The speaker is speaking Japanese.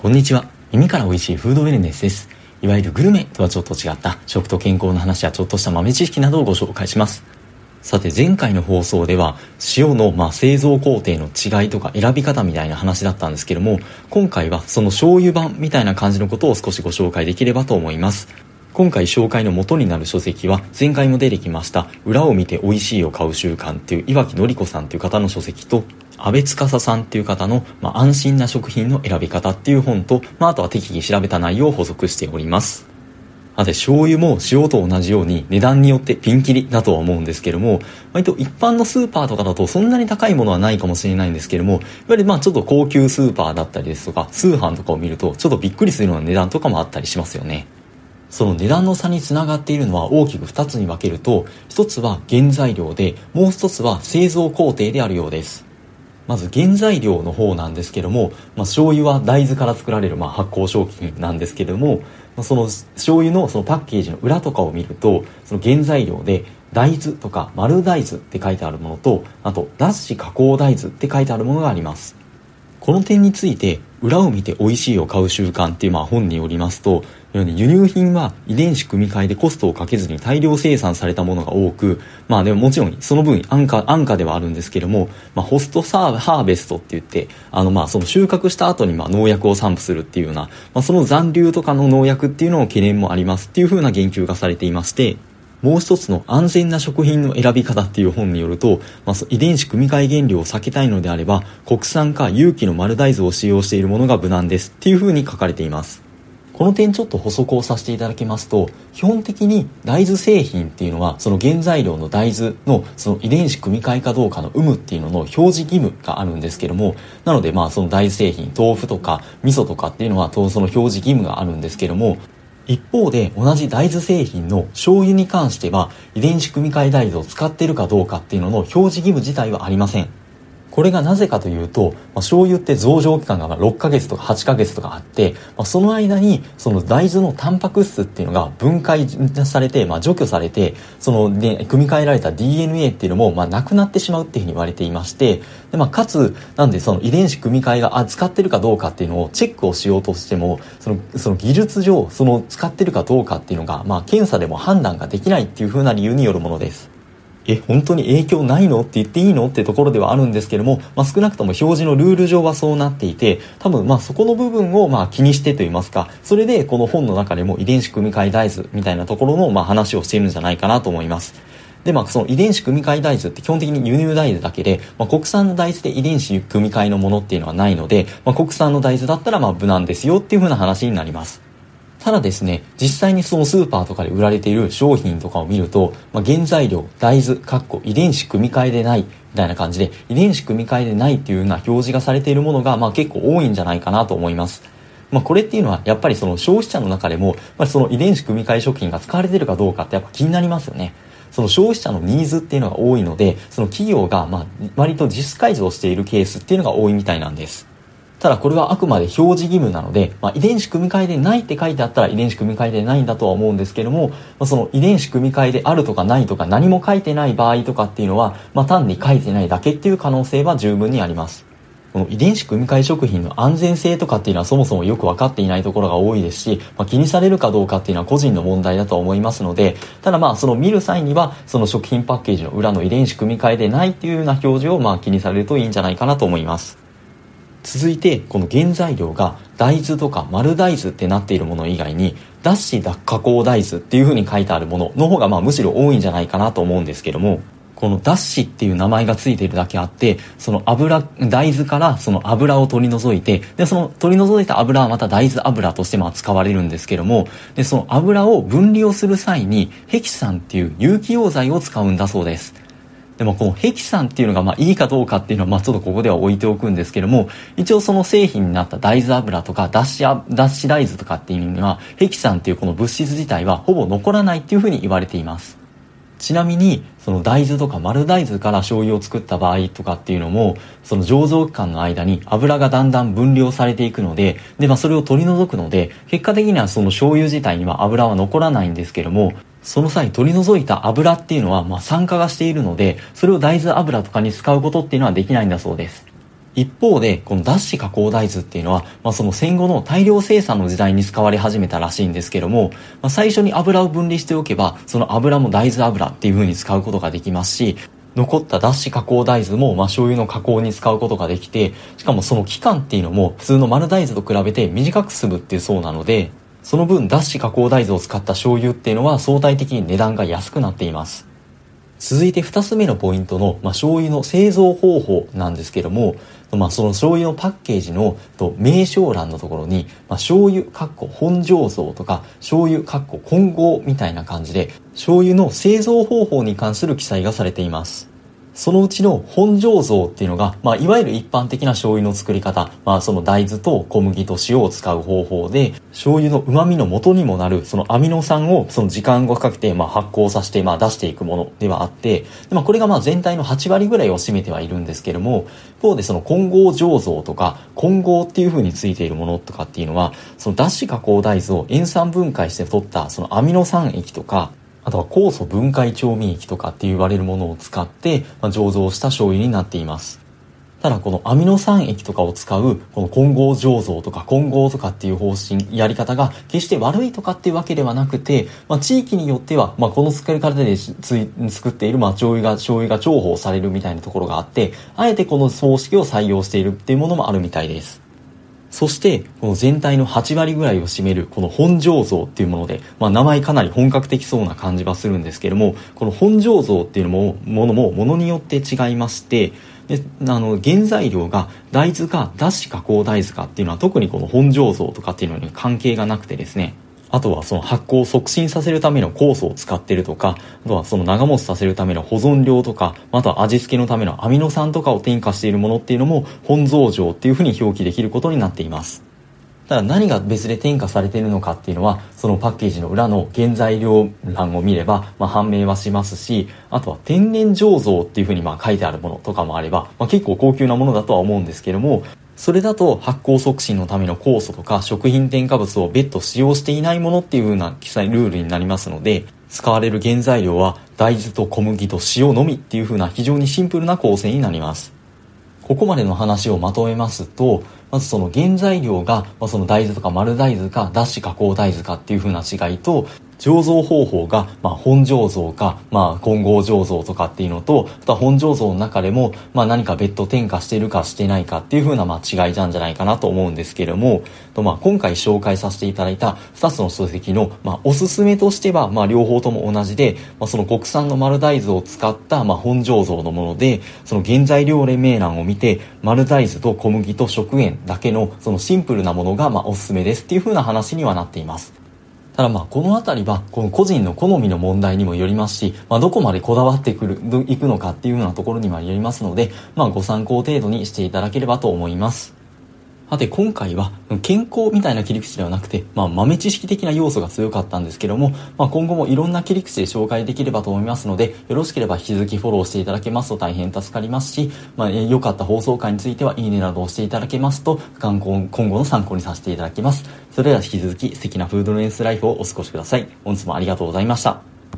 こんにちは。耳から美味しいフードウェルネスです。いわゆるグルメとはちょっと違った食と健康の話やちょっとした豆知識などをご紹介します。さて前回の放送では塩のま製造工程の違いとか選び方みたいな話だったんですけども今回はその醤油版みたいな感じのことを少しご紹介できればと思います今回紹介の元になる書籍は前回も出てきました裏を見て美味しいを買う習慣っていう岩木のり子さんという方の書籍と安倍司さんっていう方の、まあ、安心な食品の選び方っていう本と、まあ、あとは適宜調べた内容を補足しております。さて、醤油も塩と同じように値段によってピンキリだとは思うんですけども、割と一般のスーパーとかだとそんなに高いものはないかもしれないんですけども、いわゆるまあちょっと高級スーパーだったりですとか、通販とかを見るとちょっとびっくりするような値段とかもあったりしますよね。その値段の差につながっているのは大きく2つに分けると、1つは原材料で、もう1つは製造工程であるようです。まず原材料の方なんですけども、まあ、醤油は大豆から作られるまあ発酵商品なんですけども、まあ、その醤油のそのパッケージの裏とかを見るとその原材料で大豆とか丸大豆って書いてあるものとあと脱脂加工大豆って書いてあるものがあります。この点について裏を見て美味しいを買う習慣っていうまあ本によりますと輸入品は遺伝子組み換えでコストをかけずに大量生産されたものが多く、まあでももちろんその分安価、安価ではあるんですけども、まあホストサーハーベストって言って、あのまあその収穫した後にまあ農薬を散布するっていうような、まあその残留とかの農薬っていうのの懸念もありますっていう風な言及がされていまして、もう一つの安全な食品の選び方っていう本によると、まあ、遺伝子組み換え原料を避けたいのであれば、国産か有機の丸大豆を使用しているものが無難ですっていう風に書かれています。この点ちょっと補足をさせていただきますと、基本的に大豆製品っていうのは、その原材料の大豆のその遺伝子組み換えかどうかの有無っていうのの表示義務があるんですけども、なのでまあその大豆製品、豆腐とか味噌とかっていうのはその表示義務があるんですけども、一方で同じ大豆製品の醤油に関しては遺伝子組み換え大豆を使っているかどうかっていうのの表示義務自体はありません。これがなぜかというと、まあ、醤油って増上期間が6ヶ月とか8ヶ月とかあって、まあ、その間にその大豆のタンパク質っていうのが分解されて、まあ、除去されて、その、ね、組み換えられた DNA っていうのも、まあ、なくなってしまうっていうふうに言われていまして、でまあ、かつ、なんでその遺伝子組み換えがあ使ってるかどうかっていうのをチェックをしようとしても、そのその技術上、その使ってるかどうかっていうのが、まあ、検査でも判断ができないっていうふうな理由によるものです。え、本当に影響ないの？って言っていいの？ってところではあるんですけども、まあ、少なくとも表示のルール上はそうなっていて、多分まあそこの部分をまあ気にしてと言いますか、それでこの本の中でも遺伝子組み換え大豆みたいなところのまあ話をしているんじゃないかなと思います。で、まあ、その遺伝子組み換え大豆って基本的に輸入大豆だけで、まあ、国産の大豆で遺伝子組み換えのものっていうのはないので、まあ、国産の大豆だったらまあ無難ですよっていう風な話になります。ただですね、実際にそのスーパーとかで売られている商品とかを見ると、まあ、原材料、大豆、かっこ遺伝子組み換えでない、みたいな感じで、遺伝子組み換えでないっていうような表示がされているものが、まあ結構多いんじゃないかなと思います。まあこれっていうのは、やっぱりその消費者の中でも、まあ、その遺伝子組み換え食品が使われてるかどうかってやっぱ気になりますよね。その消費者のニーズっていうのが多いので、その企業が、まあ、割と実解除をしているケースっていうのが多いみたいなんです。ただこれはあくまで表示義務なので、まあ、遺伝子組み換えでないって書いてあったら遺伝子組み換えでないんだとは思うんですけども、まあ、その遺伝子組み換えであるとかないとか何も書いてない場合とかっていうのは、まあ、単に書いてないだけっていう可能性は十分にあります。この遺伝子組み換え食品の安全性とかっていうのはそもそもよく分かっていないところが多いですし、まあ、気にされるかどうかっていうのは個人の問題だと思いますので、ただまあその見る際にはその食品パッケージの裏の遺伝子組み換えでないっていうような表示をまあ気にされるといいんじゃないかなと思います。続いてこの原材料が大豆とか丸大豆ってなっているもの以外に脱脂脱加工大豆っていう風に書いてあるものの方がまあむしろ多いんじゃないかなと思うんですけどもこの脱脂っていう名前が付いているだけあってその油大豆からその油を取り除いてでその取り除いた油はまた大豆油としてまあ使われるんですけどもでその油を分離をする際にヘキサンっていう有機溶剤を使うんだそうです。でもこのヘキサンっていうのがまあいいかどうかっていうのはまあちょっとここでは置いておくんですけども、一応その製品になった大豆油とか脱脂脱脂大豆とかっていうのには、ヘキサンっていうこの物質自体はほぼ残らないっていうふうに言われています。ちなみに、その大豆とか丸大豆から醤油を作った場合とかっていうのも、その醸造期間の間に油がだんだん分量されていくので、で、まあそれを取り除くので、結果的にはその醤油自体には油は残らないんですけども、その際取り除いた油っていうのは、まあ、酸化がしているので、それを大豆油とかに使うことっていうのはできないんだそうです。一方で、この脱脂加工大豆っていうのは、まあ、その戦後の大量生産の時代に使われ始めたらしいんですけども、まあ、最初に油を分離しておけば、その油も大豆油っていう風に使うことができますし、残った脱脂加工大豆も、まあ、醤油の加工に使うことができて、しかもその期間っていうのも、普通の丸大豆と比べて短く済むっていうそうなので、その分脱脂加工大豆を使った醤油っていうのは相対的に値段が安くなっています。続いて2つ目のポイントの、まあ、醤油の製造方法なんですけども、まあ、その醤油のパッケージのと名称欄のところに、まあ、醤油かっこ本醸造とか醤油かっこ混合みたいな感じで醤油の製造方法に関する記載がされていますそのうちの本醸造っていうのが、まあ、いわゆる一般的な醤油の作り方、まあ、その大豆と小麦と塩を使う方法で、醤油の旨味の元にもなる、そのアミノ酸をその時間をかけて、まあ、発酵させて、まあ、出していくものではあって、まあ、これがまあ全体の8割ぐらいを占めてはいるんですけども、一方でその混合醸造とか、混合っていう風についているものとかっていうのは、その脱脂加工大豆を塩酸分解して取ったそのアミノ酸液とか、あとは酵素分解調味液とかって言われるものを使って、まあ、醸造した醤油になっています。ただこのアミノ酸液とかを使うこの混合醸造とか混合とかっていう方針、やり方が決して悪いとかっていうわけではなくて、まあ、地域によっては、まあ、この作り方で作っているまあ醤油が、醤油が重宝されるみたいなところがあって、あえてこの方式を採用しているっていうものもあるみたいです。そして、この全体の8割ぐらいを占める、この本醸造っていうもので、まあ名前かなり本格的そうな感じはするんですけども、この本醸造っていうのも、ものも、ものによって違いまして、で、あの、原材料が大豆か脱脂加工大豆かっていうのは特にこの本醸造とかっていうのに関係がなくてですね、あとはその発酵を促進させるための酵素を使ってるとか、あとはその長持ちさせるための保存料とか、あとは味付けのためのアミノ酸とかを添加しているものっていうのも本増上っていうふうに表記できることになっています。ただ何が別で添加されているのかっていうのは、そのパッケージの裏の原材料欄を見れば、まあ、判明はしますし、あとは天然醸造っていうふうにまあ書いてあるものとかもあれば、まあ、結構高級なものだとは思うんですけども、それだと発酵促進のための酵素とか食品添加物を別途使用していないものっていう風な記載ルールになりますので、使われる原材料は大豆と小麦と塩のみっていう風な非常にシンプルな構成になります。ここまでの話をまとめますと、まずその原材料が、ま、その大豆とか丸大豆か脱脂加工大豆かっていう風な違いと、醸造方法が、まあ、本醸造か、まあ、混合醸造とかっていうのと、あとは本醸造の中でも、まあ、何か別途添加してるかしてないかっていう風な、まあ、違いなんじゃないかなと思うんですけれども、とまあ、今回紹介させていただいた2つの書籍の、まあ、おすすめとしては、まあ、両方とも同じで、まあ、その国産の丸大豆を使った、まあ、本醸造のもので、その原材料連盟欄を見て、丸大豆と小麦と食塩だけの、そのシンプルなものが、まあ、おすすめですっていう風な話にはなっています。ただまあこの辺りはこの個人の好みの問題にもよりますし、まあ、どこまでこだわってくるいくのかっていうようなところにもよりますので、まあ、ご参考程度にしていただければと思います。さて今回は健康みたいな切り口ではなくて、まあ、豆知識的な要素が強かったんですけども、まあ、今後もいろんな切り口で紹介できればと思いますので、よろしければ引き続きフォローしていただけますと大変助かりますし、まあ、良かった放送回についてはいいねなどをしていただけますと、今後の参考にさせていただきます。それでは引き続き素敵なフードレンスライフをお過ごしください。本日もありがとうございました。